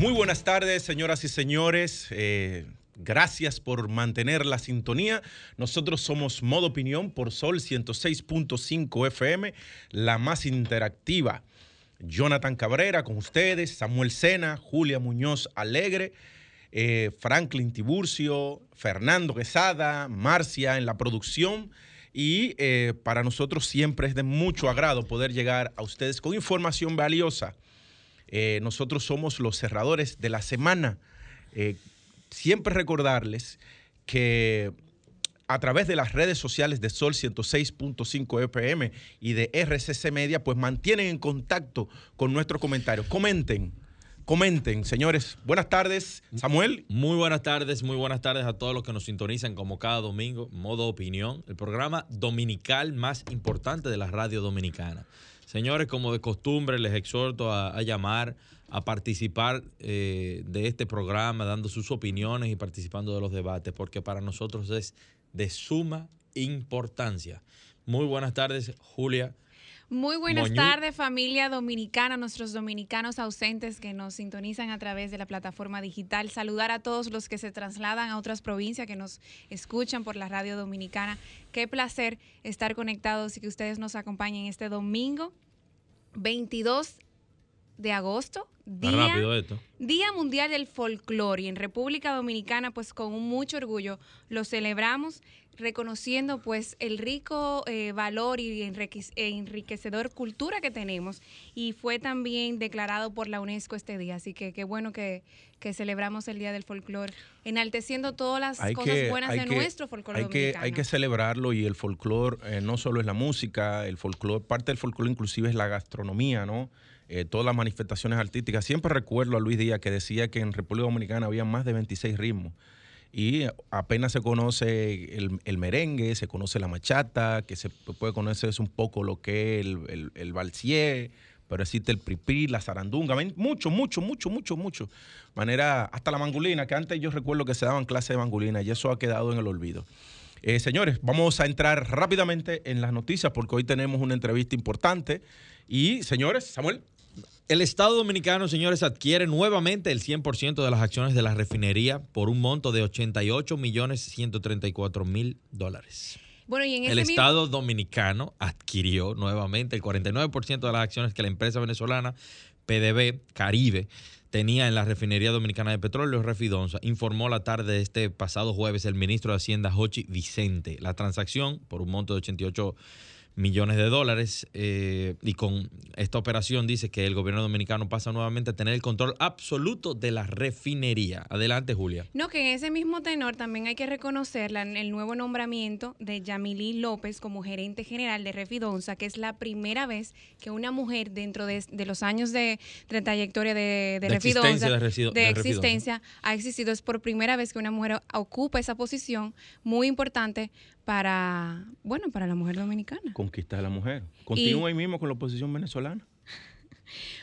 Muy buenas tardes, señoras y señores. Eh, gracias por mantener la sintonía. Nosotros somos Modo Opinión por Sol 106.5 FM, la más interactiva. Jonathan Cabrera con ustedes, Samuel Sena, Julia Muñoz Alegre, eh, Franklin Tiburcio, Fernando Quesada, Marcia en la producción. Y eh, para nosotros siempre es de mucho agrado poder llegar a ustedes con información valiosa. Eh, nosotros somos los cerradores de la semana. siempre recordarles que a través de las redes sociales de Sol 106.5 FM y de RCC Media, pues mantienen en contacto con nuestros comentarios. Comenten. Comenten, señores. Buenas tardes, Samuel. Muy buenas tardes, muy buenas tardes a todos los que nos sintonizan como cada domingo, modo opinión, el programa dominical más importante de la radio dominicana. Señores, como de costumbre, les exhorto a, llamar, a participar eh, de este programa, dando sus opiniones y participando de los debates, porque para nosotros es de suma importancia. Muy buenas tardes, Julia. Muy buenas tardes, familia dominicana, nuestros dominicanos ausentes que nos sintonizan a través de la plataforma digital. Saludar a todos los que se trasladan a otras provincias, que nos escuchan por la radio dominicana. Qué placer estar conectados y que ustedes nos acompañen este domingo 22 de agosto, día, día Mundial del Folclore. Y en República Dominicana, pues con mucho orgullo lo celebramos reconociendo pues el rico eh, valor y enriquecedor cultura que tenemos y fue también declarado por la UNESCO este día, así que qué bueno que, celebramos el Día del Folclore, enalteciendo todas las cosas buenas de nuestro folclore hay Que, hay que celebrarlo y el folclore eh, no solo es la música, el folclore, parte del folclore inclusive es la gastronomía, ¿no? Eh, todas las manifestaciones artísticas. Siempre recuerdo a Luis Díaz que decía que en República Dominicana había más de 26 ritmos y apenas se conoce el, merengue, se conoce la machata, que se puede conocer un poco lo que es el, el, pero existe el pripí, la zarandunga, mucho, mucho, mucho, mucho, mucho. Manera, hasta la mangulina, que antes yo recuerdo que se daban clases de mangulina y eso ha quedado en el olvido. Eh, señores, vamos a entrar rápidamente en las noticias porque hoy tenemos una entrevista importante. Y señores, Samuel. El Estado Dominicano, señores, adquiere nuevamente el 100% de las acciones de la refinería por un monto de 88 millones 134 mil dólares. Bueno, y en el Estado Dominicano adquirió nuevamente el 49% de las acciones que la empresa venezolana PDB Caribe tenía en la refinería dominicana de petróleo Refidonza, informó la tarde de este pasado jueves el ministro de Hacienda Jochi Vicente. La transacción por un monto de 88 millones de dólares eh, y con esta operación dice que el gobierno dominicano pasa nuevamente a tener el control absoluto de la refinería. Adelante, Julia. No, que en ese mismo tenor también hay que reconocer el nuevo nombramiento de Yamilí López como gerente general de Refidonza, que es la primera vez que una mujer dentro de, los años de, trayectoria de, de, Refidonza, de, existencia, ha existido. Es por primera vez que una mujer ocupa esa posición muy importante para, bueno, para la mujer dominicana. Conquista de la mujer. Continúa ahí mismo con la oposición venezolana.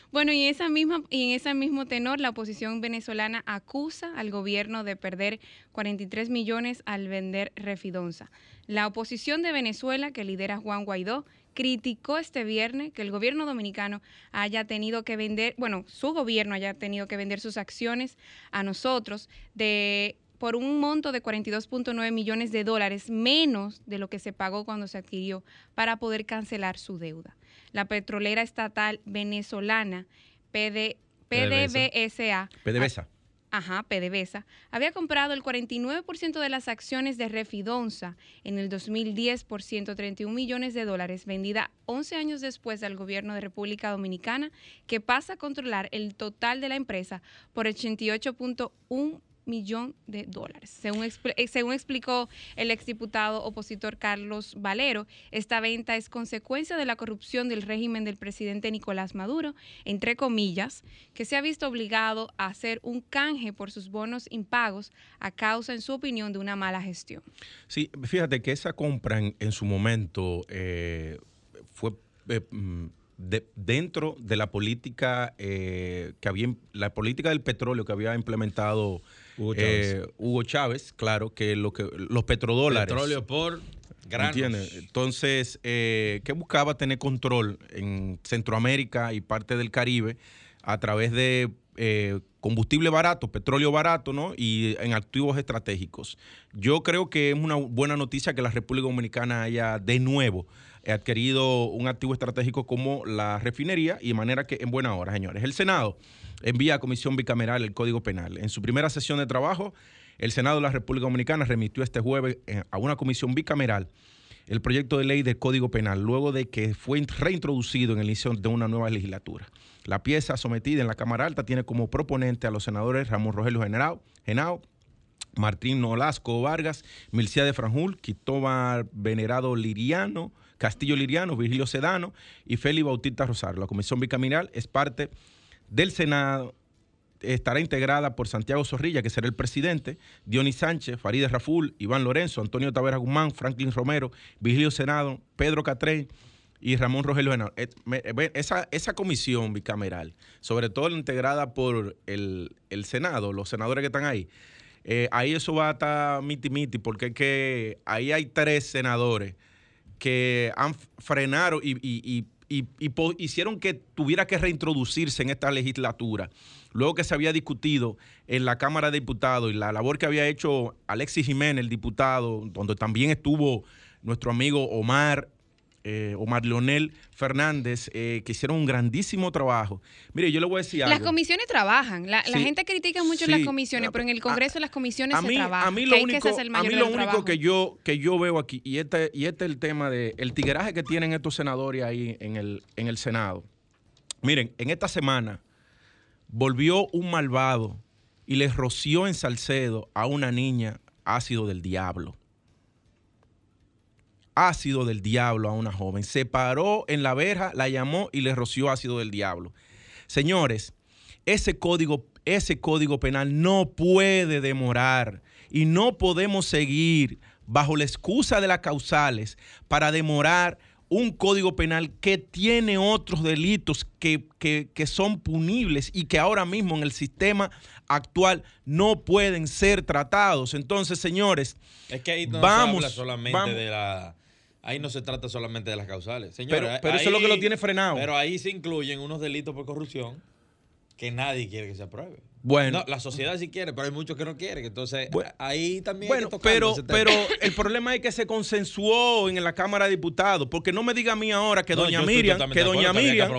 Bueno, y, esa misma, y en ese mismo tenor, la oposición venezolana acusa al gobierno de perder 43 millones al vender Refidonza. La oposición de Venezuela, que lidera Juan Guaidó, criticó este viernes que el gobierno dominicano haya tenido que vender, bueno, su gobierno haya tenido que vender sus acciones a nosotros de por un monto de 42.9 millones de dólares menos de lo que se pagó cuando se adquirió para poder cancelar su deuda. La petrolera estatal venezolana PD, PDVSA, PDVSA. Ajá, PDVSA, había comprado el 49% de las acciones de Refidonza en el 2010 por 131 millones de dólares, vendida 11 años después del gobierno de República Dominicana, que pasa a controlar el total de la empresa por 88.1 millón de dólares. Según, eh, según explicó el exdiputado opositor Carlos Valero, esta venta es consecuencia de la corrupción del régimen del presidente Nicolás Maduro, entre comillas, que se ha visto obligado a hacer un canje por sus bonos impagos a causa, en su opinión, de una mala gestión. Sí, fíjate que esa compra en, su momento eh, fue... Eh, mm, dentro de la política que había la política del petróleo que había implementado Hugo Chávez, claro que lo que los petrodólares petróleo por granos. Entonces, que buscaba tener control en Centroamérica y parte del Caribe a través de eh, combustible barato, petróleo barato, ¿no? Y en activos estratégicos. Yo creo que es una buena noticia que la República Dominicana haya de nuevo adquirido un activo estratégico como la refinería y de manera que en buena hora, señores. El Senado envía a Comisión Bicameral el Código Penal. En su primera sesión de trabajo, el Senado de la República Dominicana remitió este jueves eh, a una comisión bicameral el proyecto de ley del Código Penal, luego de que fue reintroducido en el inicio de una nueva legislatura. La pieza sometida en la Cámara Alta tiene como proponente a los senadores Ramón Rogelio Genao, Martín Nolasco Vargas, Milcia de Franjul, Quitobar Venerado Liriano, Castillo Liriano, Virgilio Sedano y Félix Bautista Rosario. La comisión bicameral es parte del Senado, estará integrada por Santiago Zorrilla, que será el presidente, Dionis Sánchez, Farideh Raful, Iván Lorenzo, Antonio Tavera Guzmán, Franklin Romero, Virgilio Senado, Pedro Catrén, y Ramón Rogelio Esa, esa comisión bicameral, sobre todo integrada por el, Senado, los senadores que están ahí, eh, ahí eso va a estar miti miti, porque es que ahí hay tres senadores que han frenaron y, y, hicieron que tuviera que reintroducirse en esta legislatura, luego que se había discutido en la Cámara de Diputados y la labor que había hecho Alexis Jiménez, el diputado, donde también estuvo nuestro amigo Omar eh, Omar Leonel Fernández, eh, que hicieron un grandísimo trabajo. Mire, yo le voy a decir algo. Las comisiones trabajan. La, gente critica mucho las comisiones, pero en el Congreso las comisiones se trabajan. A mí lo único, que, a mí lo único que, yo, que yo veo aquí, y este, y este es el tema de el tigueraje que tienen estos senadores ahí en el, en el Senado. Miren, en esta semana volvió un malvado y le roció en Salcedo a una niña ácido del diablo ácido del diablo a una joven. Se paró en la verja, la llamó y le roció ácido del diablo. Señores, ese código, ese código penal no puede demorar y no podemos seguir bajo la excusa de las causales para demorar un código penal que tiene otros delitos que, son punibles y que ahora mismo en el sistema actual no pueden ser tratados. Entonces, señores, es que ahí no vamos, se solamente de la ahí no se trata solamente de las causales. pero, pero eso es lo que lo tiene frenado. Pero ahí se incluyen unos delitos por corrupción que nadie quiere que se apruebe. Bueno. la sociedad sí quiere, pero hay muchos que no quieren. Entonces, ahí también. Bueno, pero, pero el problema es que se consensuó en la Cámara de Diputados. Porque no me diga a mí ahora que doña Miriam, que doña Miriam,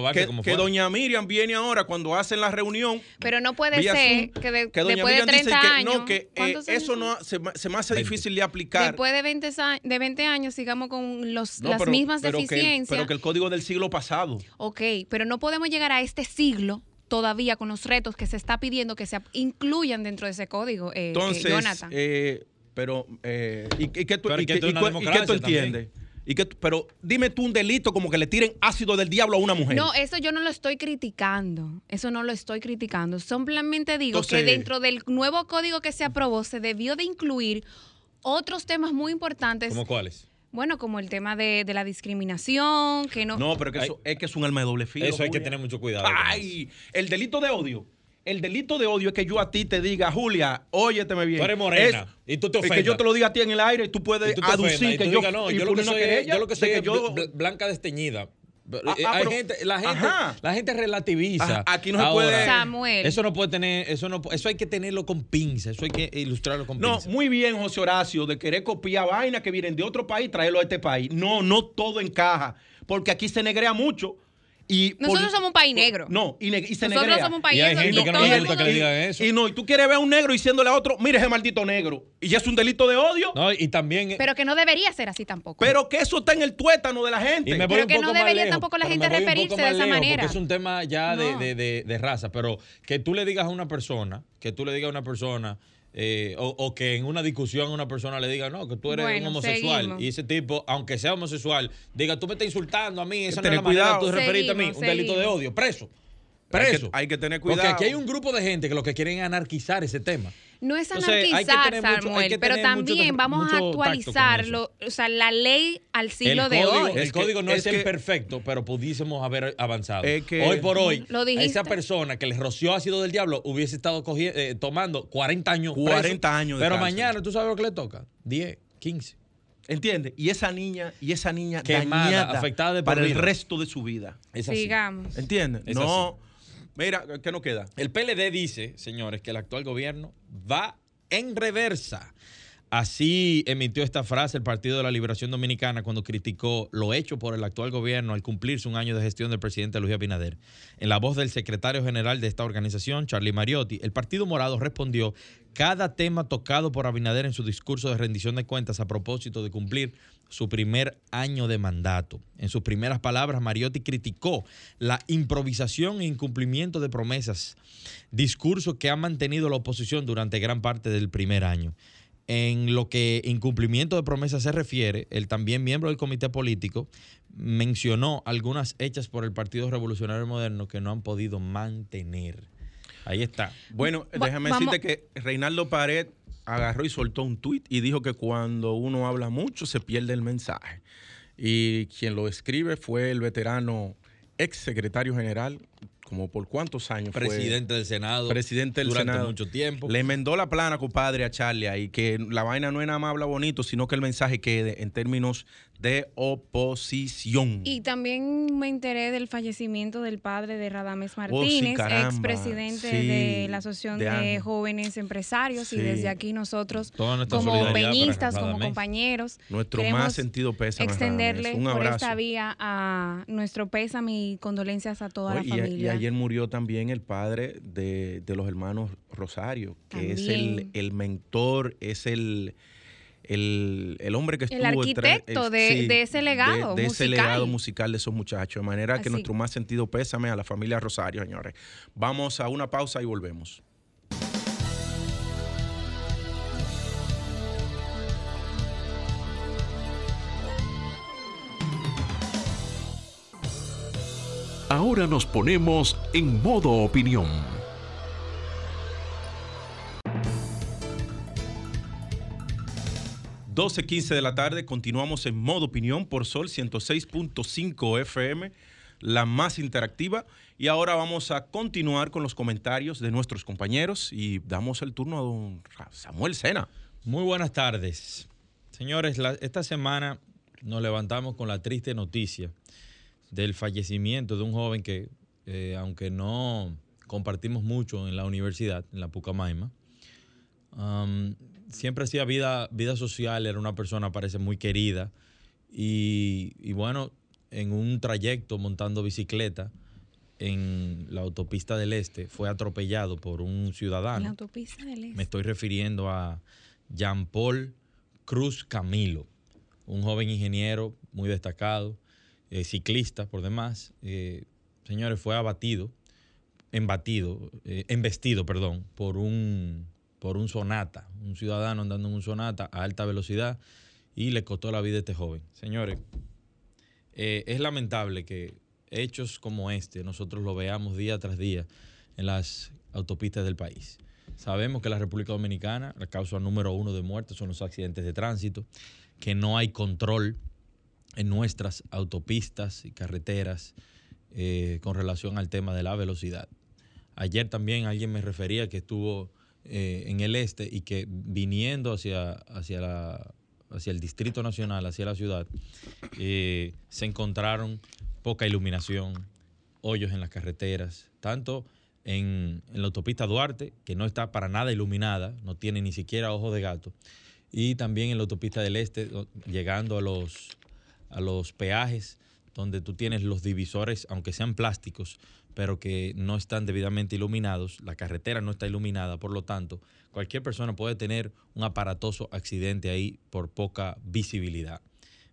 que, doña Miriam viene ahora cuando hacen la reunión. Pero no puede ser que, después de 30 años. No, que eh, eso no se, me hace difícil de aplicar. Después de 20, de 20 años sigamos con los, las mismas deficiencias. pero que el código del siglo pasado. Ok, pero no podemos llegar a este siglo todavía con los retos que se está pidiendo que se incluyan dentro de ese código, eh, Entonces, Jonathan. Eh, pero, eh, ¿y, qué tú, entiendes? ¿Y que, pero dime tú un delito como que le tiren ácido del diablo a una mujer. No, eso yo no lo estoy criticando. Eso no lo estoy criticando. Simplemente digo que dentro del nuevo código que se aprobó se debió de incluir otros temas muy importantes. ¿Cómo cuáles? Bueno, como el tema de, la discriminación, que no... No, pero que eso, es que es un arma de doble filo. Eso hay que tener mucho cuidado. Ay, el delito de odio. El delito de odio es que yo a ti te diga, Julia, óyeteme bien. Tú eres morena y tú te ofendas. Y que yo te lo diga a ti en el aire y tú puedes aducir que yo, no, yo, lo que soy, yo lo que soy es blanca desteñida. Ah, gente, la, gente, la gente relativiza. aquí no se puede. Samuel. Eso no puede tener, eso no, eso hay que tenerlo con pinza, eso hay que ilustrarlo con pinza. No, muy bien, José Horacio, de querer copiar vainas que vienen de otro país, traerlo a este país. No, no todo encaja, porque aquí se negrea mucho. Nosotros somos un país negro. No, y, se Nosotros somos un país negro. Y hay gente que no le gusta que le digan eso. Y no, y tú quieres ver a un negro diciéndole a otro, mire ese maldito negro. Y ya es un delito de odio. No, y también. Pero que no debería ser así tampoco. Pero que eso está en el tuétano de la gente. pero que no debería tampoco la gente referirse de esa manera. Es un tema ya de, de, de, raza. Pero que tú le digas a una persona, que tú le digas a una persona eh, o, que en una discusión una persona le diga, no, que tú eres un homosexual. Y ese tipo, aunque sea homosexual, diga, tú me estás insultando a mí, esa no es la manera tú referirte a mí, un delito de odio, preso. Preso. Hay que, tener cuidado. Porque aquí hay un grupo de gente que lo que quieren es anarquizar ese tema. No es anarquizar, Samuel, pero también vamos a actualizarlo, o sea, la ley al siglo de hoy. El código no es, el perfecto, pero pudiésemos haber avanzado. hoy por hoy, esa persona que le roció ácido del diablo hubiese estado eh, tomando 40 años 40 años Pero mañana, ¿tú sabes lo que le toca? 10, 15. ¿Entiendes? Y esa niña, y esa niña dañada, afectada para el resto de su vida. Sigamos. ¿Entiendes? No Mira, ¿qué nos queda? El PLD dice, señores, que el actual gobierno va en reversa. Así emitió esta frase el Partido de la Liberación Dominicana cuando criticó lo hecho por el actual gobierno al cumplirse un año de gestión del presidente Luis Abinader. En la voz del secretario general de esta organización, Charlie Mariotti, el Partido Morado respondió cada tema tocado por Abinader en su discurso de rendición de cuentas a propósito de cumplir su primer año de mandato. En sus primeras palabras, Mariotti criticó la improvisación e incumplimiento de promesas, discurso que ha mantenido la oposición durante gran parte del primer año. En lo que incumplimiento de promesas se refiere, el también miembro del comité político mencionó algunas hechas por el Partido Revolucionario Moderno que no han podido mantener. Ahí está. Bueno, déjame decirte que Reinaldo Pared agarró y soltó un tuit y dijo que cuando uno habla mucho se pierde el mensaje. Y quien lo escribe fue el veterano ex secretario general como por cuántos años presidente del Senado presidente del durante Senado mucho tiempo le enmendó la plana compadre a Charlie ahí que la vaina no es nada más habla bonito sino que el mensaje quede en términos de oposición. Y también me enteré del fallecimiento del padre de Radames oh, Martínez ex presidente de la asociación de, jóvenes empresarios y desde aquí nosotros como peñistas como compañeros nuestro más sentido pésame extenderle por esta vía a nuestro pésame y condolencias a toda la familia. ayer murió también el padre de, los hermanos Rosario, que es el, mentor, es el, el, hombre que estuvo... El arquitecto de, ese legado de, ese legado musical de esos muchachos. De manera que nuestro más sentido pésame a la familia Rosario, señores. Vamos a una pausa y volvemos. Ahora nos ponemos en modo opinión. 12.15 de la tarde, continuamos en modo opinión por Sol 106.5 FM, la más interactiva. Y ahora vamos a continuar con los comentarios de nuestros compañeros y damos el turno a don Samuel Sena. Muy buenas tardes. Señores, esta semana nos levantamos con la triste noticia del fallecimiento de un joven que, eh, aunque no compartimos mucho en la universidad, en la Pucamaima, siempre hacía vida, vida social, era una persona, parece, muy querida. Y, bueno, en un trayecto montando bicicleta en la autopista del Este, fue atropellado por un ciudadano. La autopista del Este. Me estoy refiriendo a Jean Paul Cruz Camilo, un joven ingeniero muy destacado eh, ciclista por demás, eh, señores, fue abatido, embatido, eh, embestido, perdón, por un, por un sonata, un ciudadano andando en un sonata a alta velocidad y le costó la vida a este joven. Señores, es lamentable que hechos como este nosotros lo veamos día tras día en las autopistas del país. Sabemos que la República Dominicana, la causa número uno de muertes son los accidentes de tránsito, que no hay control en nuestras autopistas y carreteras eh, con relación al tema de la velocidad. Ayer también alguien me refería que estuvo eh, en el este y que viniendo hacia, hacia, la, hacia el Distrito Nacional, hacia la ciudad, eh, se encontraron poca iluminación, hoyos en las carreteras, tanto en, en, la autopista Duarte, que no está para nada iluminada, no tiene ni siquiera ojo de gato, y también en la autopista del Este, llegando a los a los peajes donde tú tienes los divisores, aunque sean plásticos, pero que no están debidamente iluminados, la carretera no está iluminada, por lo tanto, cualquier persona puede tener un aparatoso accidente ahí por poca visibilidad.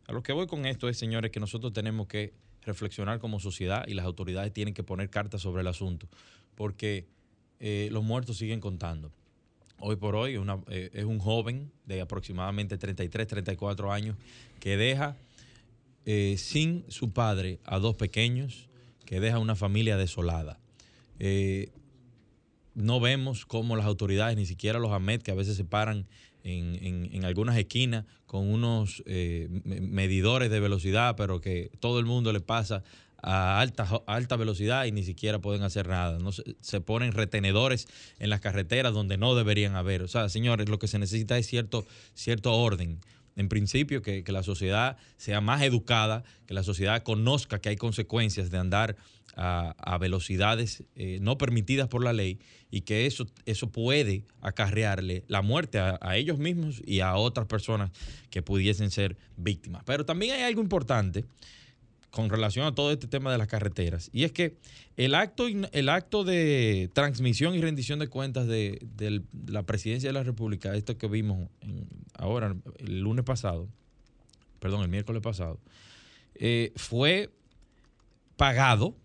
A lo que voy con esto es, señores, que nosotros tenemos que reflexionar como sociedad y las autoridades tienen que poner cartas sobre el asunto, porque eh, los muertos siguen contando. hoy por hoy eh, es un joven de aproximadamente 33, 34 años que deja eh, sin su padre a dos pequeños, que deja una familia desolada. Eh, no vemos cómo las autoridades, ni siquiera los AMED, que a veces se paran en, algunas esquinas con unos medidores de velocidad, pero que todo el mundo le pasa a alta, alta velocidad y ni siquiera pueden hacer nada. No se, ponen retenedores en las carreteras donde no deberían haber. O sea, señores, lo que se necesita es cierto, cierto orden. En principio, que, la sociedad sea más educada, que la sociedad conozca que hay consecuencias de andar a, velocidades eh, no permitidas por la ley y que eso, eso puede acarrearle la muerte a ellos mismos y a otras personas que pudiesen ser víctimas. Pero también hay algo importante con relación a todo este tema de las carreteras. Y es que el acto, el acto de transmisión y rendición de cuentas de, la presidencia de la República, esto que vimos ahora, el lunes pasado, perdón, el miércoles pasado, eh, fue pagado,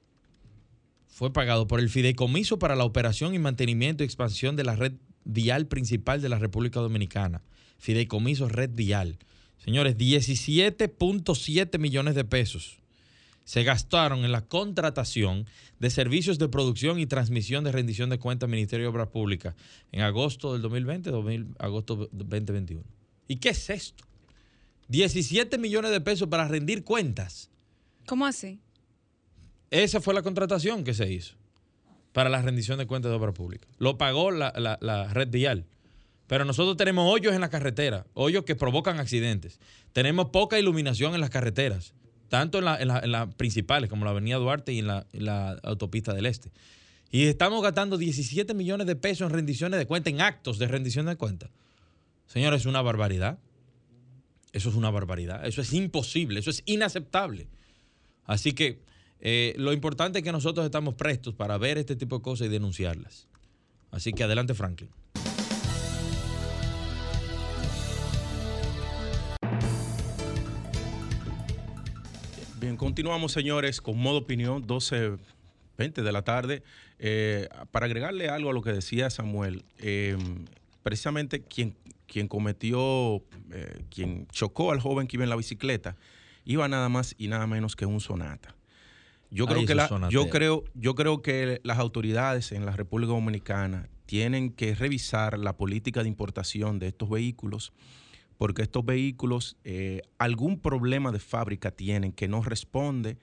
fue pagado por el Fideicomiso para la operación y mantenimiento y expansión de la red vial principal de la República Dominicana. Fideicomiso Red Vial. Señores, 17.7 millones de pesos se gastaron en la contratación de servicios de producción y transmisión de rendición de cuentas al Ministerio de Obras Públicas en agosto del 2020, agosto 2021. ¿Y qué es esto? 17 millones de pesos para rendir cuentas. ¿Cómo así? Esa fue la contratación que se hizo para la rendición de cuentas de obras públicas. Lo pagó la, la red vial. Pero nosotros tenemos hoyos en la carretera, hoyos que provocan accidentes. Tenemos poca iluminación en las carreteras tanto en las principales como la Avenida Duarte y en la, Autopista del Este. Y estamos gastando 17 millones de pesos en rendiciones de cuenta, en actos de rendición de cuenta. Señores, es una barbaridad. Eso es una barbaridad. Eso es imposible. Eso es inaceptable. Así que eh, lo importante es que nosotros estamos prestos para ver este tipo de cosas y denunciarlas. Así que adelante, Franklin. Bien, continuamos, señores, con modo opinión, 12.20 de la tarde. Eh, para agregarle algo a lo que decía Samuel, eh, precisamente quien, quien cometió, eh, quien chocó al joven que iba en la bicicleta, iba nada más y nada menos que un sonata. Yo creo, que yo, creo, yo creo que las autoridades en la República Dominicana tienen que revisar la política de importación de estos vehículos porque estos vehículos eh, algún problema de fábrica tienen que no responde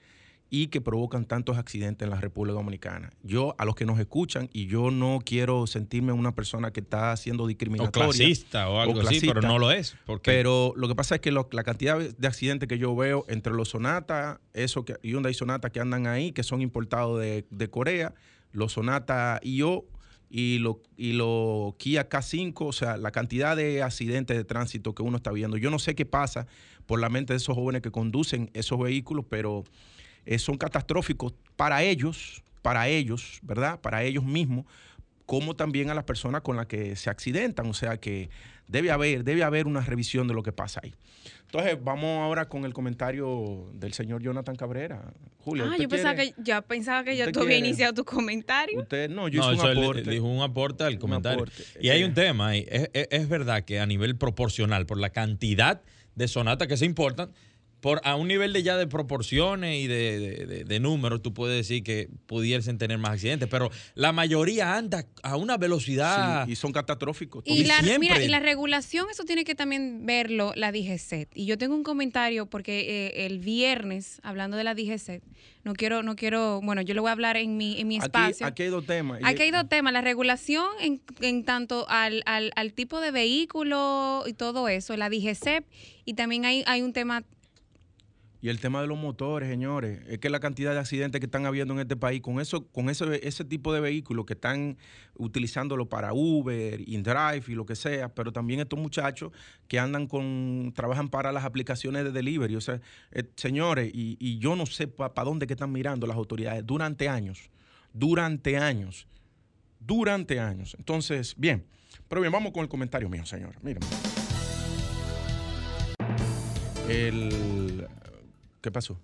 y que provocan tantos accidentes en la República Dominicana. Yo, a los que nos escuchan, y yo no quiero sentirme una persona que está siendo discriminatoria. O clasista o algo así, pero no lo es. Pero lo que pasa es que la cantidad de accidentes que yo veo entre los Sonata eso que, Hyundai Sonata que andan ahí, que son importados de, de Corea, los Sonata IO, y lo, y lo Kia K5, o sea, la cantidad de accidentes de tránsito que uno está viendo. Yo no sé qué pasa por la mente de esos jóvenes que conducen esos vehículos, pero eh, son catastróficos para ellos, para ellos, ¿verdad? Para ellos mismos, como también a las personas con las que se accidentan. O sea que debe haber, debe haber una revisión de lo que pasa ahí. Entonces, vamos ahora con el comentario del señor Jonathan Cabrera. Julio, ah, yo pensaba, que, ya pensaba que ya tú habías iniciado tu comentario. Usted, no, yo hice un aporte. dijo un aporte al comentario. Y hay un tema, es, es, verdad que a nivel proporcional, por la cantidad de sonatas que se importan, por a un nivel de ya de proporciones y de, números, tú puedes decir que pudiesen tener más accidentes, pero la mayoría anda a una velocidad. y son catastróficos. Y la, mira, y la regulación, eso tiene que también verlo la DGCET. Y yo tengo un comentario porque eh, el viernes, hablando de la DGCET, no quiero, no quiero, bueno, yo le voy a hablar en mi, en mi espacio. Aquí, hay dos temas. Aquí hay dos temas. La regulación en, en tanto al, al, al tipo de vehículo y todo eso, la DGCEP, y también hay, hay un tema y el tema de los motores, señores, es que la cantidad de accidentes que están habiendo en este país con eso, con ese, tipo de vehículos que están utilizándolo para Uber, InDrive y lo que sea, pero también estos muchachos que andan con, trabajan para las aplicaciones de delivery. O sea, eh, señores, y, yo no sé para dónde que están mirando las autoridades durante años, durante años, durante años. Entonces, bien, pero bien, vamos con el comentario mío, señor. Miren. El ¿Qué pasó?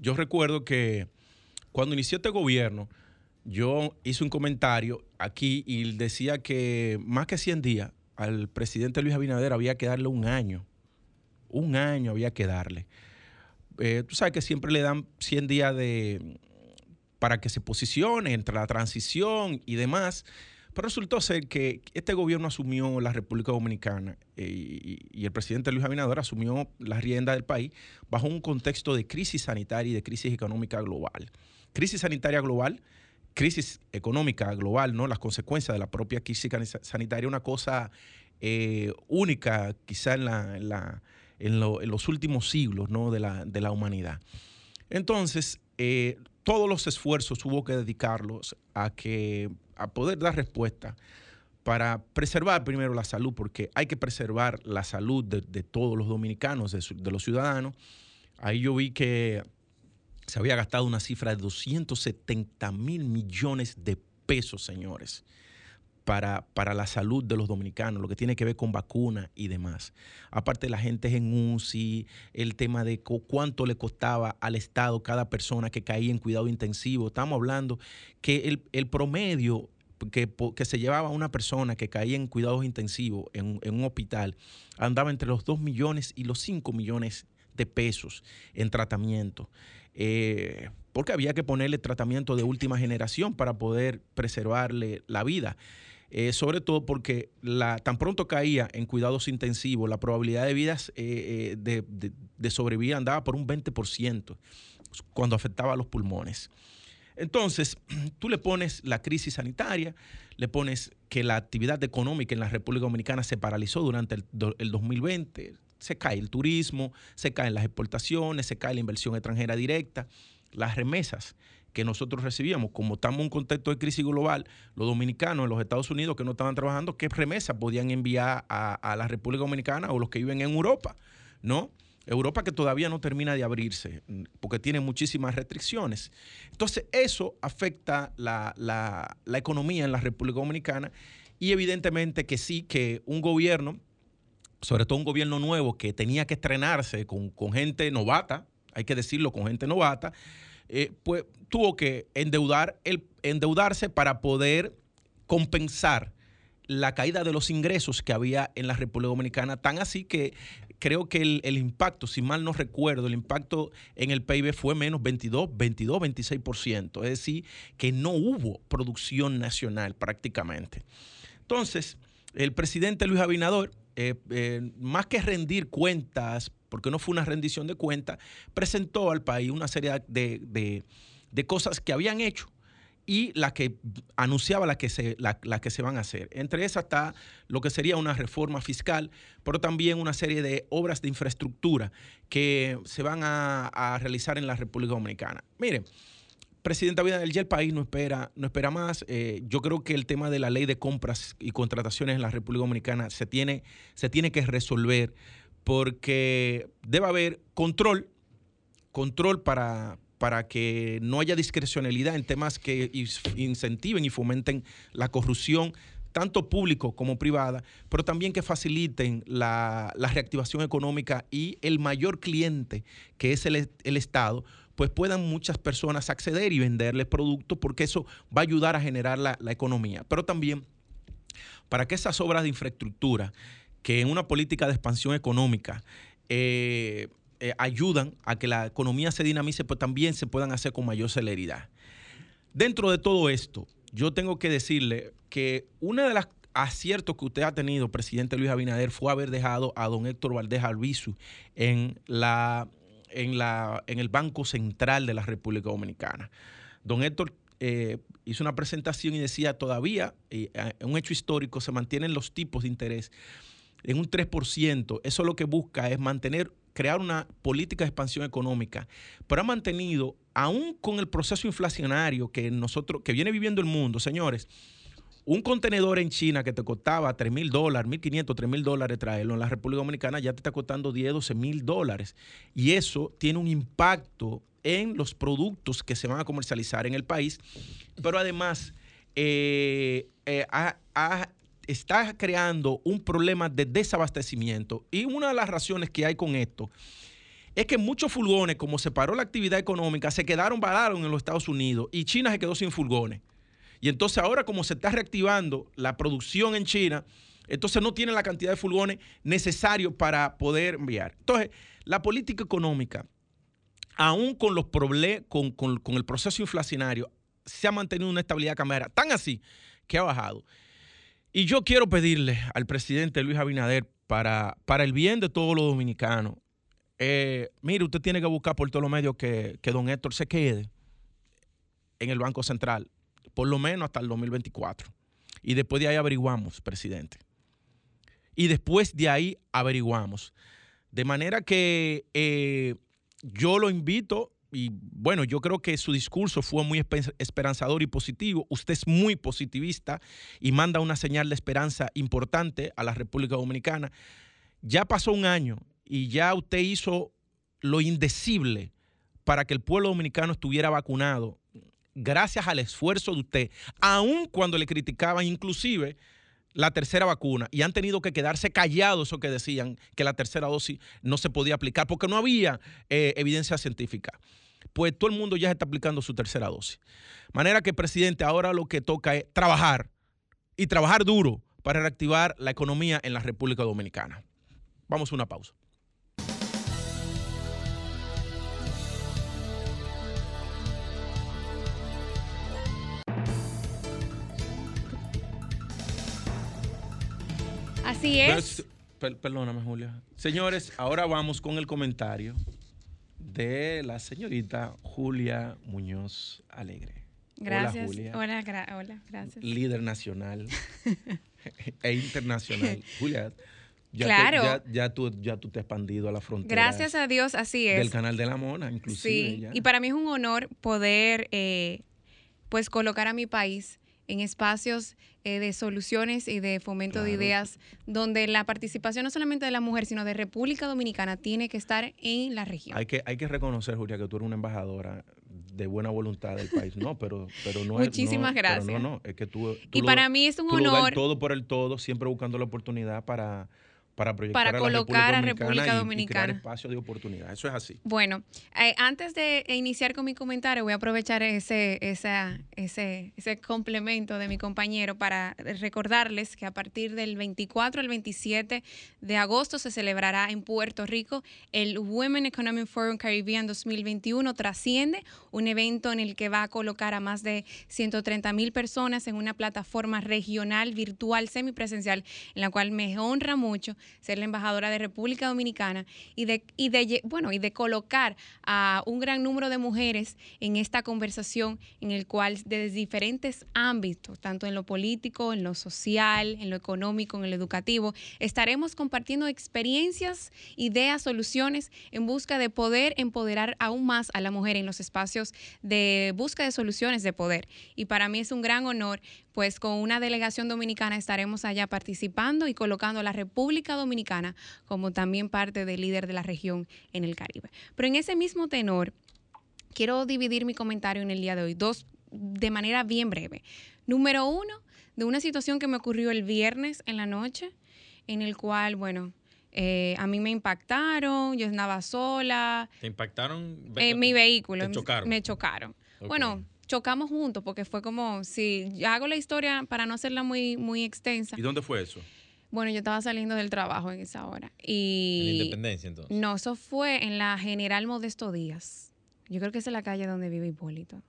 Yo recuerdo que cuando inició este gobierno, yo hice un comentario aquí y decía que más que 100 días al presidente Luis Abinader había que darle un año. Un año había que darle. Eh, tú sabes que siempre le dan 100 días de, para que se posicione entre la transición y demás. Pero resultó ser que este gobierno asumió la República Dominicana eh, y, el presidente Luis Abinader asumió la rienda del país bajo un contexto de crisis sanitaria y de crisis económica global. Crisis sanitaria global, crisis económica global, ¿no? Las consecuencias de la propia crisis sanitaria, una cosa eh, única quizá en, los últimos siglos ¿no? de, la, de la humanidad. Entonces, eh, todos los esfuerzos hubo que dedicarlos a, que, a poder dar respuesta para preservar primero la salud, porque hay que preservar la salud de, todos los dominicanos, de, los ciudadanos. Ahí yo vi que se había gastado una cifra de 270 mil millones de pesos, señores, para, para, la salud de los dominicanos, lo que tiene que ver con vacunas y demás. Aparte, la gente es en UCI, el tema de cuánto le costaba al Estado cada persona que caía en cuidado intensivo. Estamos hablando que el, promedio que, que, se llevaba una persona que caía en cuidados intensivos en, un hospital andaba entre los 2 millones y los 5 millones de pesos en tratamiento. Eh, porque había que ponerle tratamiento de última generación para poder preservarle la vida. Eh, sobre todo porque tan pronto caía en cuidados intensivos, la probabilidad de vidas eh, eh, de, sobrevivir andaba por un 20% cuando afectaba a los pulmones. Entonces, tú le pones la crisis sanitaria, le pones que la actividad económica en la República Dominicana se paralizó durante el, el 2020, se cae el turismo, se caen las exportaciones, se cae la inversión extranjera directa, las remesas que nosotros recibíamos. Como estamos en un contexto de crisis global, los dominicanos en los Estados Unidos que no estaban trabajando, ¿qué remesa podían enviar a, la República Dominicana o los que viven en Europa? ¿No? Europa que todavía no termina de abrirse porque tiene muchísimas restricciones. Entonces eso afecta la, economía en la República Dominicana y evidentemente que sí, que un gobierno, sobre todo un gobierno nuevo que tenía que estrenarse con, con gente novata, hay que decirlo, con gente novata, eh, pues tuvo que endeudar el, endeudarse para poder compensar la caída de los ingresos que había en la República Dominicana, tan así que creo que el, impacto, si mal no recuerdo, el impacto en el PIB fue menos 22, 22, 26%, es decir, que no hubo producción nacional prácticamente. Entonces, el presidente Luis Abinader, eh, eh, más que rendir cuentas porque no fue una rendición de cuentas, presentó al país una serie de, cosas que habían hecho y las que anunciaba las que, se, la, que se van a hacer. Entre esas está lo que sería una reforma fiscal, pero también una serie de obras de infraestructura que se van a, realizar en la República Dominicana. Miren, presidenta Abinader, ya el país no espera, no espera más. Eh, yo creo que el tema de la ley de compras y contrataciones en la República Dominicana se tiene, se tiene que resolver porque debe haber control, control para, para que no haya discrecionalidad en temas que incentiven y fomenten la corrupción, tanto público como privada, pero también que faciliten la, reactivación económica y el mayor cliente, que es el, Estado, pues puedan muchas personas acceder y venderles productos, porque eso va a ayudar a generar la, economía. Pero también para que esas obras de infraestructura que en una política de expansión económica eh, eh, ayudan a que la economía se dinamice, pues también se puedan hacer con mayor celeridad. Dentro de todo esto, yo tengo que decirle que una de las aciertos que usted ha tenido, presidente Luis Abinader, fue haber dejado a don Héctor Valdés Albizu en, la, en, la, en el Banco Central de la República Dominicana. Don Héctor eh, hizo una presentación y decía todavía, en un hecho histórico, se mantienen los tipos de interés en un 3%, eso lo que busca es mantener, crear una política de expansión económica, pero ha mantenido, aún con el proceso inflacionario que nosotros, que viene viviendo el mundo, señores, un contenedor en China que te costaba 3 mil dólares, 1.500, 3 mil dólares traerlo en la República Dominicana ya te está costando 10, 12 mil dólares. Y eso tiene un impacto en los productos que se van a comercializar en el país, pero además eh, eh, está creando un problema de desabastecimiento. Y una de las razones que hay con esto es que muchos furgones, como se paró la actividad económica, se quedaron varados en los Estados Unidos y China se quedó sin furgones. Y entonces ahora como se está reactivando la producción en China, entonces no tiene la cantidad de furgones necesarios para poder enviar. Entonces, la política económica, aún con los problemas, con, el proceso inflacionario, se ha mantenido una estabilidad cambiaria, tan así que ha bajado. Y yo quiero pedirle al presidente Luis Abinader, para, para el bien de todos los dominicanos, eh, mire, usted tiene que buscar por todos los medios que, que don Héctor se quede en el Banco Central, por lo menos hasta el 2024. Y después de ahí averiguamos, presidente. Y después de ahí averiguamos. De manera que eh, yo lo invito y bueno, yo creo que su discurso fue muy esperanzador y positivo. Usted es muy positivista y manda una señal de esperanza importante a la República Dominicana. Ya pasó un año y ya usted hizo lo indecible para que el pueblo dominicano estuviera vacunado, gracias al esfuerzo de usted, aun cuando le criticaban inclusive la tercera vacuna y han tenido que quedarse callados eso que decían que la tercera dosis no se podía aplicar porque no había eh, evidencia científica. Pues todo el mundo ya está aplicando su tercera dosis. Manera que, presidente, ahora lo que toca es trabajar y trabajar duro para reactivar la economía en la República Dominicana. Vamos a una pausa. Así es. perdóname, Julia. Señores, ahora vamos con el comentario de la señorita Julia Muñoz Alegre. Gracias. Hola, Julia. Hola, gracias. Líder nacional e internacional. Julia, ya, claro. ya, tú, ya tú te has expandido a la frontera. Gracias a Dios, así es. Del canal de la Mona, inclusive. Sí, y para mí es un honor poder eh, pues colocar a mi país en espacios eh, de soluciones y de fomento de ideas, donde la participación no solamente de la mujer, sino de República Dominicana tiene que estar en la región. Hay que, hay que reconocer, Julia, que tú eres una embajadora de buena voluntad del país. No, pero, pero no es. Muchísimas gracias. no, no, es que tú. y para mí es un honor. todo por el todo, siempre buscando la oportunidad para para para colocar a República Dominicana, y, espacio de oportunidad. Eso es así. Bueno, eh, antes de iniciar con mi comentario, voy a aprovechar ese, ese, ese complemento de mi compañero para recordarles que a partir del 24 al 27 de agosto se celebrará en Puerto Rico el Women Economic Forum Caribbean 2021. Trasciende un evento en el que va a colocar a más de 130 mil personas en una plataforma regional, virtual, semipresencial, en la cual me honra mucho ser la embajadora de República Dominicana y de, bueno, y de colocar a un gran número de mujeres en esta conversación en el cual desde diferentes ámbitos, tanto en lo político, en lo social, en lo económico, en lo educativo, estaremos compartiendo experiencias, ideas, soluciones en busca de poder empoderar aún más a la mujer en los espacios de busca de soluciones de poder. Y para mí es un gran honor pues con una delegación dominicana estaremos allá participando y colocando a la República Dominicana como también parte del líder de la región en el Caribe. Pero en ese mismo tenor, quiero dividir mi comentario en el día de hoy, dos de manera bien breve. Número uno, de una situación que me ocurrió el viernes en la noche, en el cual, bueno, eh, a mí me impactaron, yo andaba sola. ¿Te impactaron? En mi vehículo. chocaron? Me chocaron. Bueno, chocamos juntos porque fue como, si hago la historia para no hacerla muy, muy extensa. ¿Y dónde fue eso? Bueno, yo estaba saliendo del trabajo en esa hora. Y ¿En la Independencia entonces? No, eso fue en la General Modesto Díaz. Yo creo que es la calle donde vive Hipólito.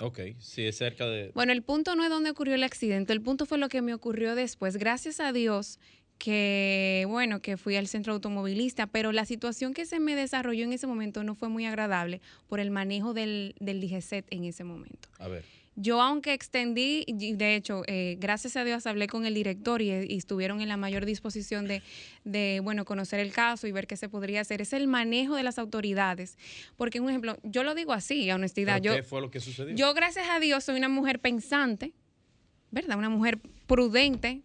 Ok, sí, es cerca de... Bueno, el punto no es donde ocurrió el accidente, el punto fue lo que me ocurrió después. Gracias a Dios que, bueno, que fui al centro automovilista, pero la situación que se me desarrolló en ese momento no fue muy agradable por el manejo del, del DGCET en ese momento. A ver. Yo, aunque extendí, de hecho, eh, gracias a Dios hablé con el director y, estuvieron en la mayor disposición de, de, bueno, conocer el caso y ver qué se podría hacer. Es el manejo de las autoridades. Porque, un ejemplo, yo lo digo así, a honestidad. ¿Qué fue lo que sucedió? Yo, gracias a Dios, soy una mujer pensante, ¿verdad? Una mujer prudente,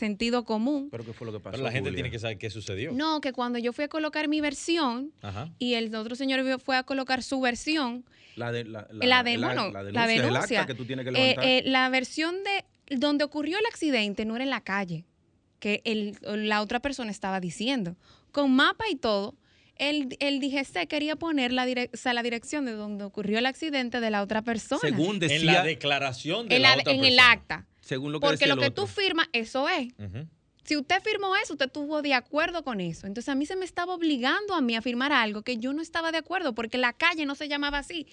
sentido común. ¿Pero qué fue lo que pasó? Pero la gente tiene que saber qué sucedió. No, que cuando yo fui a colocar mi versión y el otro señor fue a colocar su versión. La de la, la, de, bueno, la denuncia. que tú tienes que levantar. Eh, eh, la versión de donde ocurrió el accidente no era en la calle, que el, la otra persona estaba diciendo. Con mapa y todo, el, el DGC quería poner la, la dirección de donde ocurrió el accidente de la otra persona. Según decía. En la declaración de en la, otra En el acta. Según lo que Porque lo que tú firmas, eso es. Si usted firmó eso, usted estuvo de acuerdo con eso. Entonces a mí se me estaba obligando a mí a firmar algo que yo no estaba de acuerdo porque la calle no se llamaba así.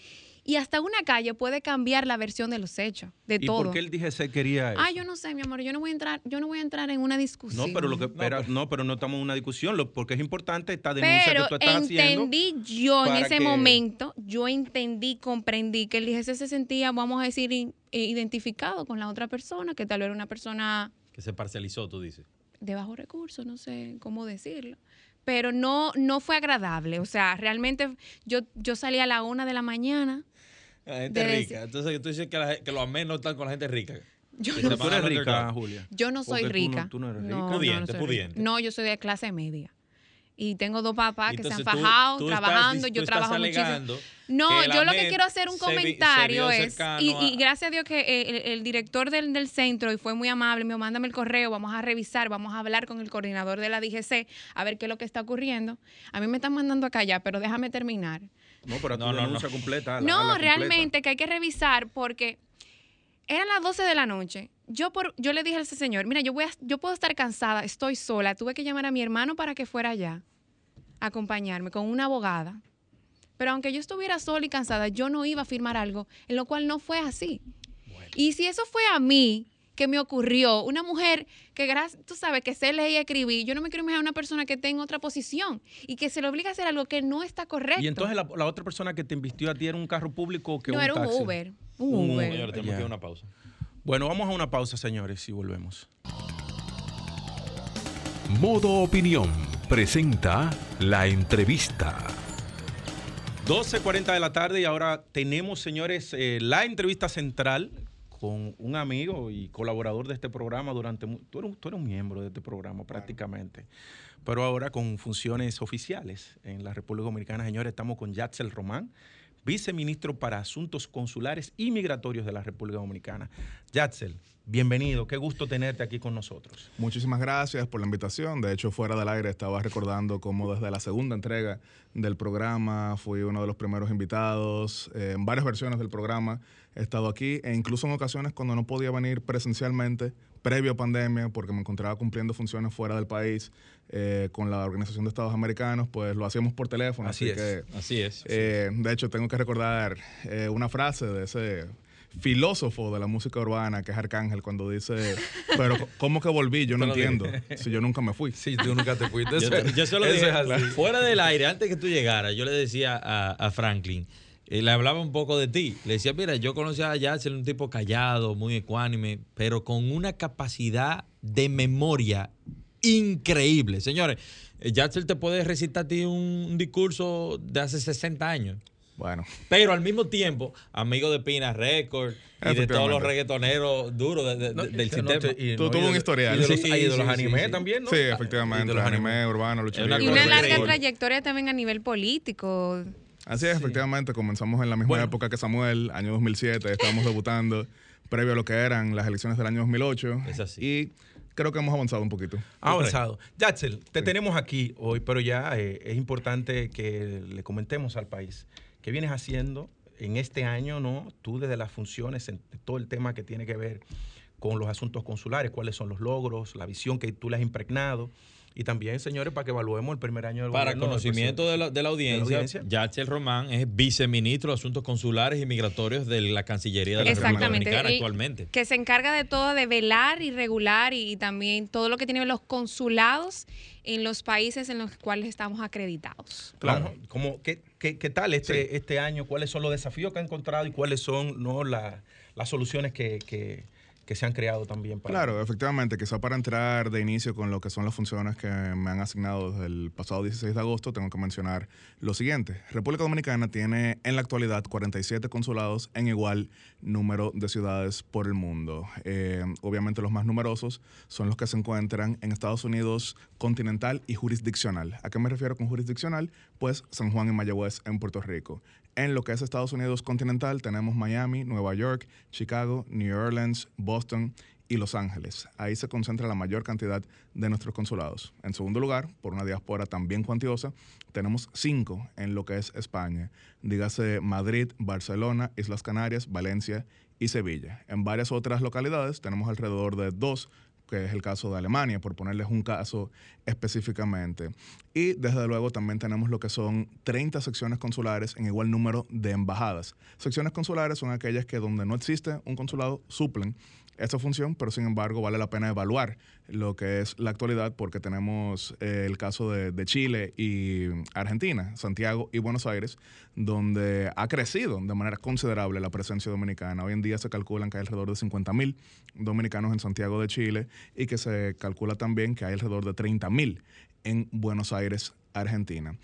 Y hasta una calle puede cambiar la versión de los hechos, de todo. ¿Y por qué el DGC quería eso? Ah, yo no sé, mi amor, yo no voy a entrar, yo no voy a entrar en una discusión. No, pero lo que no, pero, no, estamos en una discusión, porque es importante esta denuncia que tú estás haciendo. entendí yo en ese momento, yo entendí, comprendí que el DGC se sentía, vamos a decir, eh, identificado con la otra persona, que tal vez era una persona que se parcializó, tú dices. De bajo recursos, no sé cómo decirlo pero no, no fue agradable. O sea, realmente yo, yo salí a la una de la mañana la gente rica. Entonces tú dices que, la, que los amén no están con la gente rica. Yo no, tú eres rica, Julia. Yo no soy rica. Tú no, eres rica. No, pudiente, no, pudiente. no, yo soy de clase media. Y tengo dos papás que se han fajado trabajando. yo trabajo muchísimo. No, yo lo que quiero hacer un comentario es, y, gracias a Dios que el, director del, del, centro, y fue muy amable, me mándame el correo, vamos a revisar, vamos a hablar con el coordinador de la DGC, a ver qué es lo que está ocurriendo. A mí me están mandando acá ya, pero déjame terminar. No, pero no, tu denuncia completa. no, realmente que hay que revisar porque eran las 12 de la noche. Yo, por, yo le dije a ese señor, mira, yo, voy a, yo puedo estar cansada, estoy sola, tuve que llamar a mi hermano para que fuera allá a acompañarme con una abogada. Pero aunque yo estuviera sola y cansada, yo no iba a firmar algo, en lo cual no fue así. Y si eso fue a mí, que me ocurrió. Una mujer que, tú sabes, que sé leer y escribir. Yo no me quiero imaginar una persona que en otra posición y que se le obliga a hacer algo que no está correcto. Y entonces la, otra persona que te invistió a ti era un carro público o que no, un era un Uber. Un, Uber. tenemos que una pausa. Bueno, vamos a una pausa, señores, y volvemos. Modo Opinión presenta la entrevista. 12.40 de la tarde y ahora tenemos, señores, eh, la entrevista central con un amigo y colaborador de este programa durante... Tú eres, tú eres un miembro de este programa prácticamente, pero ahora con funciones oficiales en la República Dominicana. Señores, estamos con Yatzel Román, viceministro para Asuntos Consulares y Migratorios de la República Dominicana. Yatzel, bienvenido, qué gusto tenerte aquí con nosotros. Muchísimas gracias por la invitación. De hecho, fuera del aire estaba recordando cómo desde la segunda entrega del programa fui uno de los primeros invitados eh, en varias versiones del programa. He estado aquí e incluso en ocasiones cuando no podía venir presencialmente previo a pandemia, porque me encontraba cumpliendo funciones fuera del país eh, con la Organización de Estados Americanos, pues lo hacíamos por teléfono. Así, es. así es. Eh, de hecho, tengo que recordar una frase de ese filósofo de la música urbana, que es Arcángel, cuando dice, pero ¿cómo que volví? Yo no entiendo. Si yo nunca me fui. Sí, tú nunca te fuiste. yo, solo dije, fuera del aire, antes que tú llegaras, yo le decía a, Franklin, eh, le hablaba un poco de ti. Le decía, mira, yo conocía a Yatzel, un tipo callado, muy ecuánime, pero con una capacidad de memoria increíble. Señores, Yatzel te puede recitar a ti un discurso de hace 60 años. Bueno. Pero al mismo tiempo, amigo de Pina Record y de todos los reggaetoneros duros del sistema. Tú tuvo un historial. Y de los, animes también, ¿no? Sí, efectivamente. los animes urbanos, Y una larga trayectoria también a nivel político. Así es, efectivamente. Comenzamos en la misma época que Samuel, año 2007. Estábamos debutando previo a lo que eran las elecciones del año 2008. Es así. Y creo que hemos avanzado un poquito. Ha avanzado. Yatzel, te tenemos aquí hoy, pero ya eh, es importante que le comentemos al país ¿Qué vienes haciendo en este año, no? Tú desde las funciones, en todo el tema que tiene que ver con los asuntos consulares, cuáles son los logros, la visión que tú le has impregnado y también, señores, para que evaluemos el primer año del Para conocimiento de la, de la audiencia, Yachel Román es viceministro de Asuntos Consulares y Migratorios de la Cancillería de la República Dominicana actualmente. Que se encarga de todo, de velar y regular y, también todo lo que tiene los consulados en los países en los cuales estamos acreditados. Claro. Como, ¿qué, qué, qué tal este, este año? ¿Cuáles son los desafíos que ha encontrado y cuáles son no, las soluciones que, que que se han creado también para... Claro, efectivamente, quizá para entrar de inicio con lo que son las funciones que me han asignado desde el pasado 16 de agosto, tengo que mencionar lo siguiente. República Dominicana tiene en la actualidad 47 consulados en igual número de ciudades por el mundo. Eh, obviamente los más numerosos son los que se encuentran en Estados Unidos continental y jurisdiccional. ¿A qué me refiero con jurisdiccional? Pues San Juan y Mayagüez en Puerto Rico. En lo que es Estados Unidos continental tenemos Miami, Nueva York, Chicago, New Orleans, Boston y Los Ángeles. Ahí se concentra la mayor cantidad de nuestros consulados. En segundo lugar, por una diáspora también cuantiosa, tenemos cinco en lo que es España. Dígase Madrid, Barcelona, Islas Canarias, Valencia y Sevilla. En varias otras localidades tenemos alrededor de dos que es el caso de Alemania, por ponerles un caso específicamente. Y desde luego también tenemos lo que son 30 secciones consulares en igual número de embajadas. Secciones consulares son aquellas que donde no existe un consulado suplen esta función, pero sin embargo vale la pena evaluar lo que es la actualidad porque tenemos eh, el caso de, Chile y Argentina, Santiago y Buenos Aires, donde ha crecido de manera considerable la presencia dominicana. Hoy en día se calculan que hay alrededor de 50 mil dominicanos en Santiago de Chile y que se calcula también que hay alrededor de 30 mil en Buenos Aires, Argentina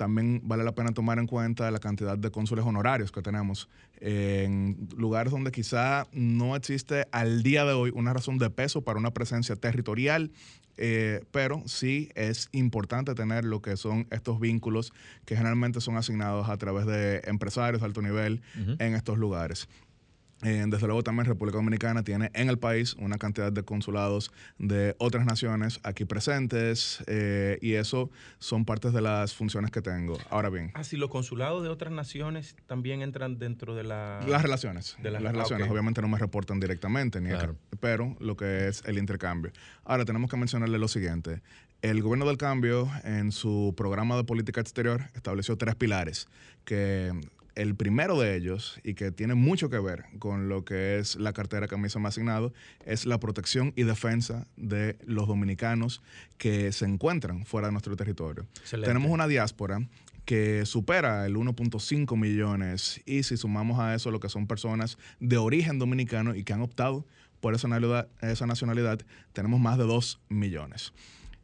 también vale la pena tomar en cuenta la cantidad de cónsules honorarios que tenemos en lugares donde quizá no existe al día de hoy una razón de peso para una presencia territorial, eh, pero sí es importante tener lo que son estos vínculos que generalmente son asignados a través de empresarios de alto nivel en estos lugares. Eh, desde luego también República Dominicana tiene en el país una cantidad de consulados de otras naciones aquí presentes eh, y eso son partes de las funciones que tengo. Ahora bien. Ah, si los consulados de otras naciones también entran dentro de la... Las relaciones. De las, relaciones. Ah, Obviamente no me reportan directamente, ni pero lo que es el intercambio. Ahora tenemos que mencionarle lo siguiente. El gobierno del cambio en su programa de política exterior estableció tres pilares que el primero de ellos, y que tiene mucho que ver con lo que es la cartera que a mí se me ha asignado, es la protección y defensa de los dominicanos que se encuentran fuera de nuestro territorio. Tenemos una diáspora que supera el 1.5 millones y si sumamos a eso lo que son personas de origen dominicano y que han optado por esa nacionalidad, esa nacionalidad tenemos más de 2 millones.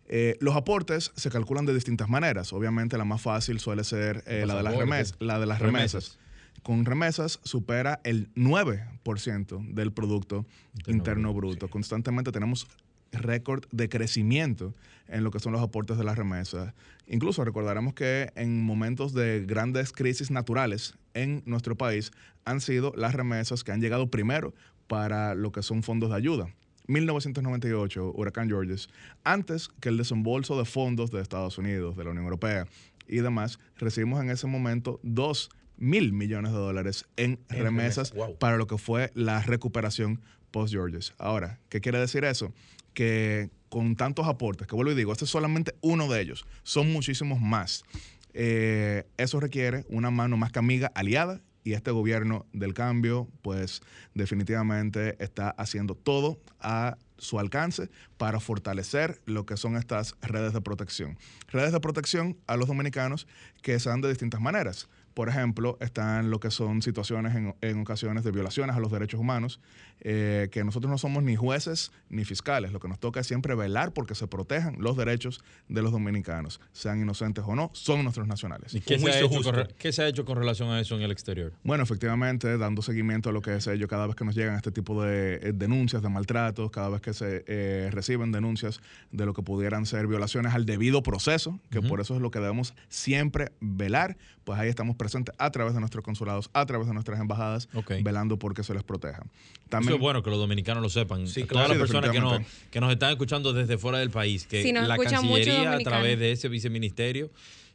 Eh, los aportes se calculan de distintas maneras. Obviamente la más fácil suele ser eh, la, de las remesas, la de las remesas. Con remesas supera el 9% del Producto Interno, Bruto. Constantemente tenemos récord de crecimiento en lo que son los aportes de las remesas. Incluso recordaremos que en momentos de grandes crisis naturales en nuestro país han sido las remesas que han llegado primero para lo que son fondos de ayuda. 1998, Huracán Georges, antes que el desembolso de fondos de Estados Unidos, de la Unión Europea y demás, recibimos en ese momento 2 mil millones de dólares en, remesas para lo que fue la recuperación post-Georges. Ahora, ¿qué quiere decir eso? Que con tantos aportes, que vuelvo y digo, este es solamente uno de ellos, son muchísimos más. Eh, eso requiere una mano más que amiga, aliada y este gobierno del cambio, pues definitivamente está haciendo todo a su alcance para fortalecer lo que son estas redes de protección. Redes de protección a los dominicanos que se dan de distintas maneras. Por ejemplo, están lo que son situaciones en, ocasiones de violaciones a los derechos humanos, eh, que nosotros no somos ni jueces ni fiscales. Lo que nos toca es siempre velar porque se protejan los derechos de los dominicanos, sean inocentes o no, son nuestros nacionales. ¿Y qué, se ha, hecho con, qué se ha, hecho con, relación a eso en el exterior? Bueno, efectivamente, dando seguimiento a lo que es ello, cada vez que nos llegan este tipo de eh, denuncias de maltratos, cada vez que se eh, reciben denuncias de lo que pudieran ser violaciones al debido proceso, que por eso es lo que debemos siempre velar, pues ahí estamos presentes a través de nuestros consulados, a través de nuestras embajadas, velando por que se les proteja. También, Eso es bueno que los dominicanos lo sepan. Sí, Todas las personas que nos, que nos están escuchando desde fuera del país, que la Cancillería a través de ese viceministerio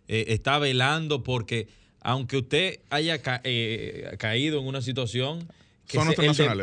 eh, está velando porque aunque usted haya eh, caído en una situación, que,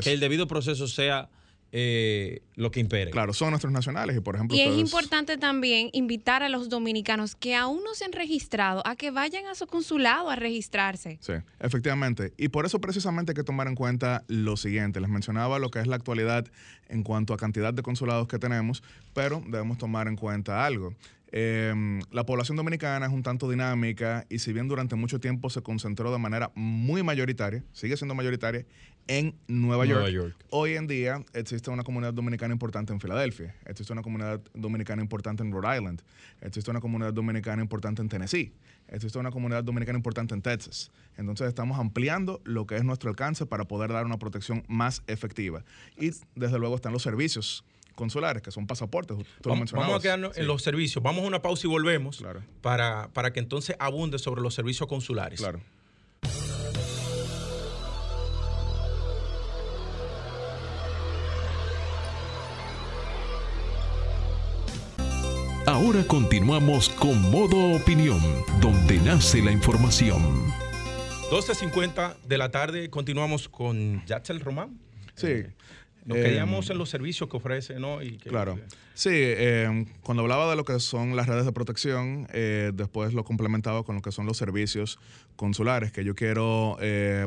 que el debido proceso sea eh, lo que impere. Claro, son nuestros nacionales y por ejemplo... Y es importante también invitar a los dominicanos que aún no se han registrado a que vayan a su consulado a registrarse. Sí, efectivamente. Y por eso precisamente hay que tomar en cuenta lo siguiente. Les mencionaba lo que es la actualidad en cuanto a cantidad de consulados que tenemos, pero debemos tomar en cuenta algo. Em, la población dominicana es un tanto dinámica y si bien durante mucho tiempo se concentró de manera muy mayoritaria, sigue siendo mayoritaria en Nueva, York. Hoy en día existe una comunidad dominicana importante en Filadelfia, existe una comunidad dominicana importante en Rhode Island, existe una comunidad dominicana importante en Tennessee, existe una comunidad dominicana importante en Texas. Entonces estamos ampliando lo que es nuestro alcance para poder dar una protección más efectiva. Y desde luego están los servicios consulares, que son pasaportes. vamos, a quedarnos en los servicios. Vamos a una pausa y volvemos para, para que entonces abunde sobre los servicios consulares. Claro. Ahora continuamos con Modo Opinión, donde nace la información. 12.50 de la tarde, continuamos con Yatzel Román. Sí. Eh, nos queríamos en los servicios que ofrece, ¿no? Y claro. Sí, eh, cuando hablaba de lo que son las redes de protección, eh, después lo complementaba con lo que son los servicios consulares, que yo quiero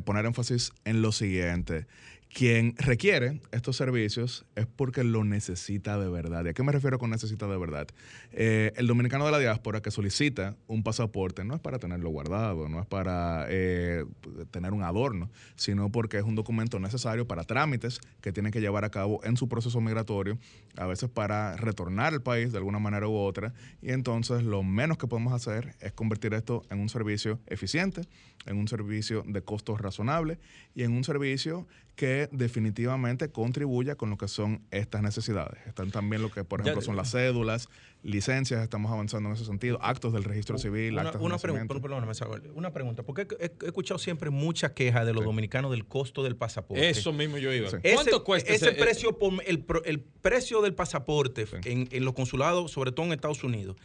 poner énfasis en lo siguiente. Quien requiere estos servicios es porque lo necesita de verdad. ¿Y a qué me refiero con necesita de verdad? Eh, el dominicano de la diáspora que solicita un pasaporte no es para tenerlo guardado, no es para eh, tener un adorno, sino porque es un documento necesario para trámites que tiene que llevar a cabo en su proceso migratorio, a veces para retornar al país de alguna manera u otra. Y entonces lo menos que podemos hacer es convertir esto en un servicio eficiente, en un servicio de costos razonables y en un servicio que definitivamente contribuya con lo que son estas necesidades. Están también lo que, por ejemplo, son las cédulas, licencias, estamos avanzando en ese sentido, actos del registro civil, una, actos una pregunta, una pregunta, porque he, escuchado siempre muchas quejas de los dominicanos del costo del pasaporte. Eso mismo yo iba. ¿Cuánto cuesta ese, precio? el, el, precio del pasaporte en, en los consulados, sobre todo en Estados Unidos,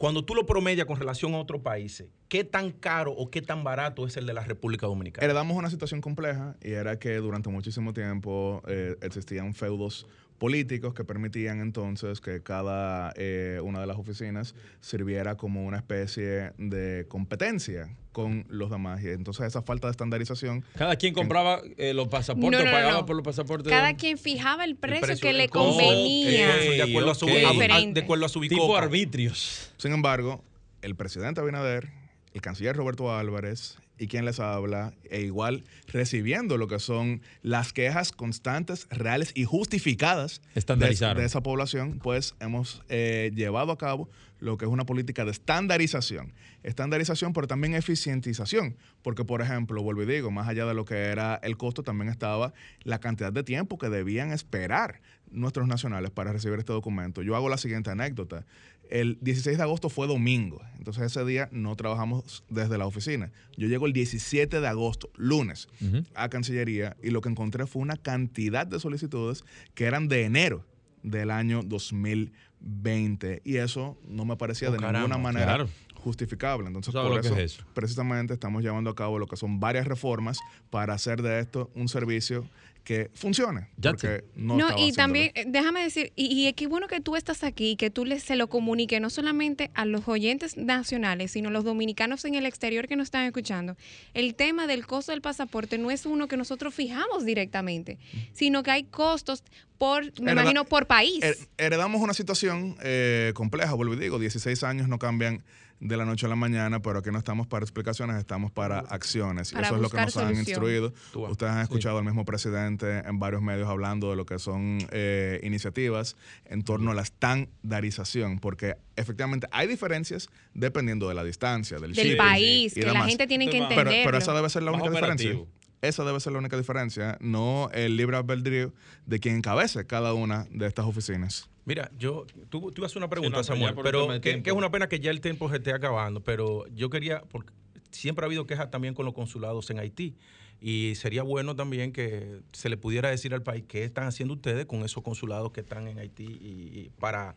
cuando tú lo promedias con relación a otros países, ¿qué tan caro o qué tan barato es el de la República Dominicana? Heredamos una situación compleja y era que durante muchísimo tiempo eh, existían feudos políticos que permitían entonces que cada eh, una de las oficinas sirviera como una especie de competencia con los demás. Y entonces esa falta de estandarización. Cada quien compraba eh, los pasaportes, pagaba por los pasaportes. Cada quien fijaba el precio, que le convenía. de, acuerdo a su, de acuerdo a su Tipo arbitrios. Sin embargo, el presidente Abinader, el canciller Roberto Álvarez y quien les habla, e igual recibiendo lo que son las quejas constantes, reales y justificadas de, de, esa población, pues hemos eh, llevado a cabo lo que es una política de estandarización. Estandarización, pero también eficientización, porque por ejemplo, vuelvo y digo, más allá de lo que era el costo, también estaba la cantidad de tiempo que debían esperar nuestros nacionales para recibir este documento. Yo hago la siguiente anécdota. El 16 de agosto fue domingo, entonces ese día no trabajamos desde la oficina. Yo llego el 17 de agosto, lunes, a Cancillería y lo que encontré fue una cantidad de solicitudes que eran de enero del año 2020 y eso no me parecía de oh, ninguna manera justificable. Entonces, por eso, precisamente estamos llevando a cabo lo que son varias reformas para hacer de esto un servicio que funcione. Porque no, no y también, eh, déjame decir, y, y, qué bueno que tú estás aquí, que tú les, se lo comuniques no solamente a los oyentes nacionales, sino a los dominicanos en el exterior que nos están escuchando. El tema del costo del pasaporte no es uno que nosotros fijamos directamente, sino que hay costos por, me imagino, por país. Heredamos una situación eh, compleja, vuelvo y digo, 16 años no cambian de la noche a la mañana, pero aquí no estamos para explicaciones, estamos para acciones. y eso es lo que nos han instruido. Ustedes han escuchado al mismo presidente en varios medios hablando de lo que son eh, iniciativas en torno a la estandarización, porque efectivamente hay diferencias dependiendo de la distancia, del, del país, que la gente tiene que entender. Pero, esa debe ser la única diferencia. Esa debe ser la única diferencia, no el libre albedrío de quien encabece cada una de estas oficinas. Mira, yo, tú, tú haces una pregunta, Samuel, pero que, es una pena que ya el tiempo se esté acabando, pero yo quería, porque siempre ha habido quejas también con los consulados en Haití. Y sería bueno también que se le pudiera decir al país qué están haciendo ustedes con esos consulados que están en Haití y para,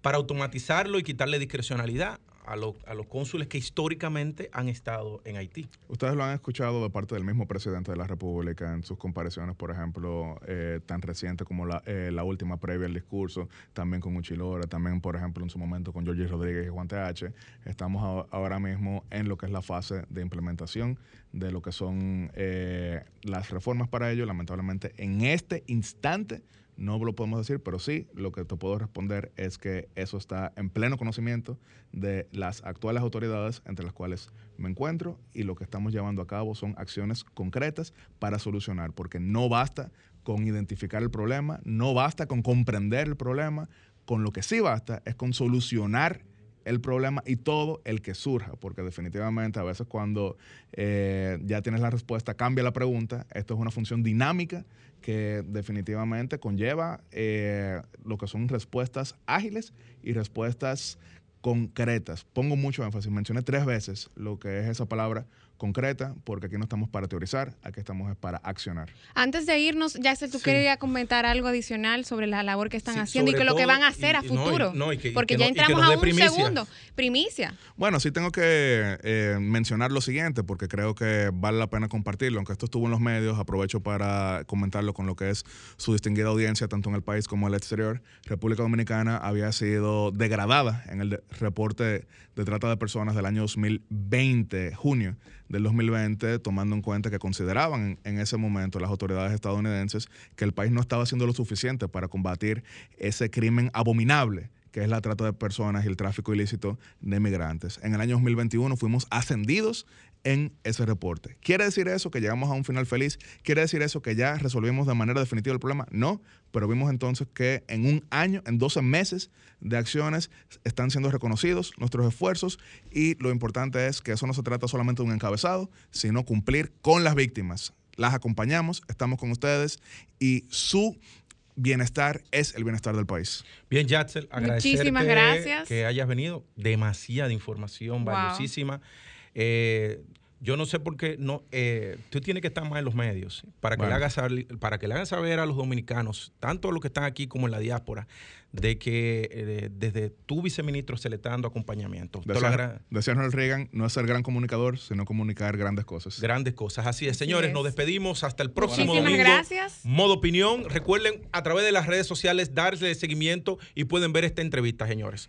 para automatizarlo y quitarle discrecionalidad a, a, los cónsules que históricamente han estado en Haití. Ustedes lo han escuchado de parte del mismo presidente de la República en sus comparaciones, por ejemplo, eh, tan reciente como la, eh, la, última previa al discurso, también con Uchilora, también, por ejemplo, en su momento con Jorge Rodríguez y Juan TH. Estamos ahora mismo en lo que es la fase de implementación de lo que son eh, las reformas para ello. Lamentablemente, en este instante no lo podemos decir, pero sí lo que te puedo responder es que eso está en pleno conocimiento de las actuales autoridades entre las cuales me encuentro y lo que estamos llevando a cabo son acciones concretas para solucionar, porque no basta con identificar el problema, no basta con comprender el problema, con lo que sí basta es con solucionar el problema y todo el que surja, porque definitivamente a veces cuando eh, ya tienes la respuesta cambia la pregunta. Esto es una función dinámica que definitivamente conlleva eh, lo que son respuestas ágiles y respuestas concretas. Pongo mucho énfasis, mencioné tres veces lo que es esa palabra concreta, porque aquí no estamos para teorizar, aquí estamos para accionar. Antes de irnos, ya sé, tú querías comentar algo adicional sobre la labor que están haciendo y que lo que van a hacer a futuro. porque ya entramos a un segundo. Primicia. Bueno, sí tengo que eh, mencionar lo siguiente, porque creo que vale la pena compartirlo. Aunque esto estuvo en los medios, aprovecho para comentarlo con lo que es su distinguida audiencia, tanto en el país como en el exterior. República Dominicana había sido degradada en el reporte de trata de personas del año 2020, junio del 2020, tomando en cuenta que consideraban en ese momento las autoridades estadounidenses que el país no estaba haciendo lo suficiente para combatir ese crimen abominable que es la trata de personas y el tráfico ilícito de migrantes. En el año 2021 fuimos ascendidos en ese reporte. ¿Quiere decir eso que llegamos a un final feliz? ¿Quiere decir eso que ya resolvimos de manera definitiva el problema? No, pero vimos entonces que en un año, en 12 meses de acciones, están siendo reconocidos nuestros esfuerzos y lo importante es que eso no se trata solamente de un encabezado, sino cumplir con las víctimas. Las acompañamos, estamos con ustedes y su bienestar es el bienestar del país. Bien, Yatzel, agradecerte gracias. que hayas venido. Demasiada información, valiosísima. Eh, yo no sé por qué no. Eh, tú tienes que estar más en los medios para que, le hagas, para que le hagan saber a los dominicanos, tanto los que están aquí como en la diáspora, de que eh, desde tu viceministro se le está dando acompañamiento. Decía, Ronald Reagan, no es ser gran comunicador, sino comunicar grandes cosas. Grandes cosas, así es. Señores, nos despedimos hasta el próximo Muchísimas gracias. Modo opinión. Recuerden a través de las redes sociales darle seguimiento y pueden ver esta entrevista, señores.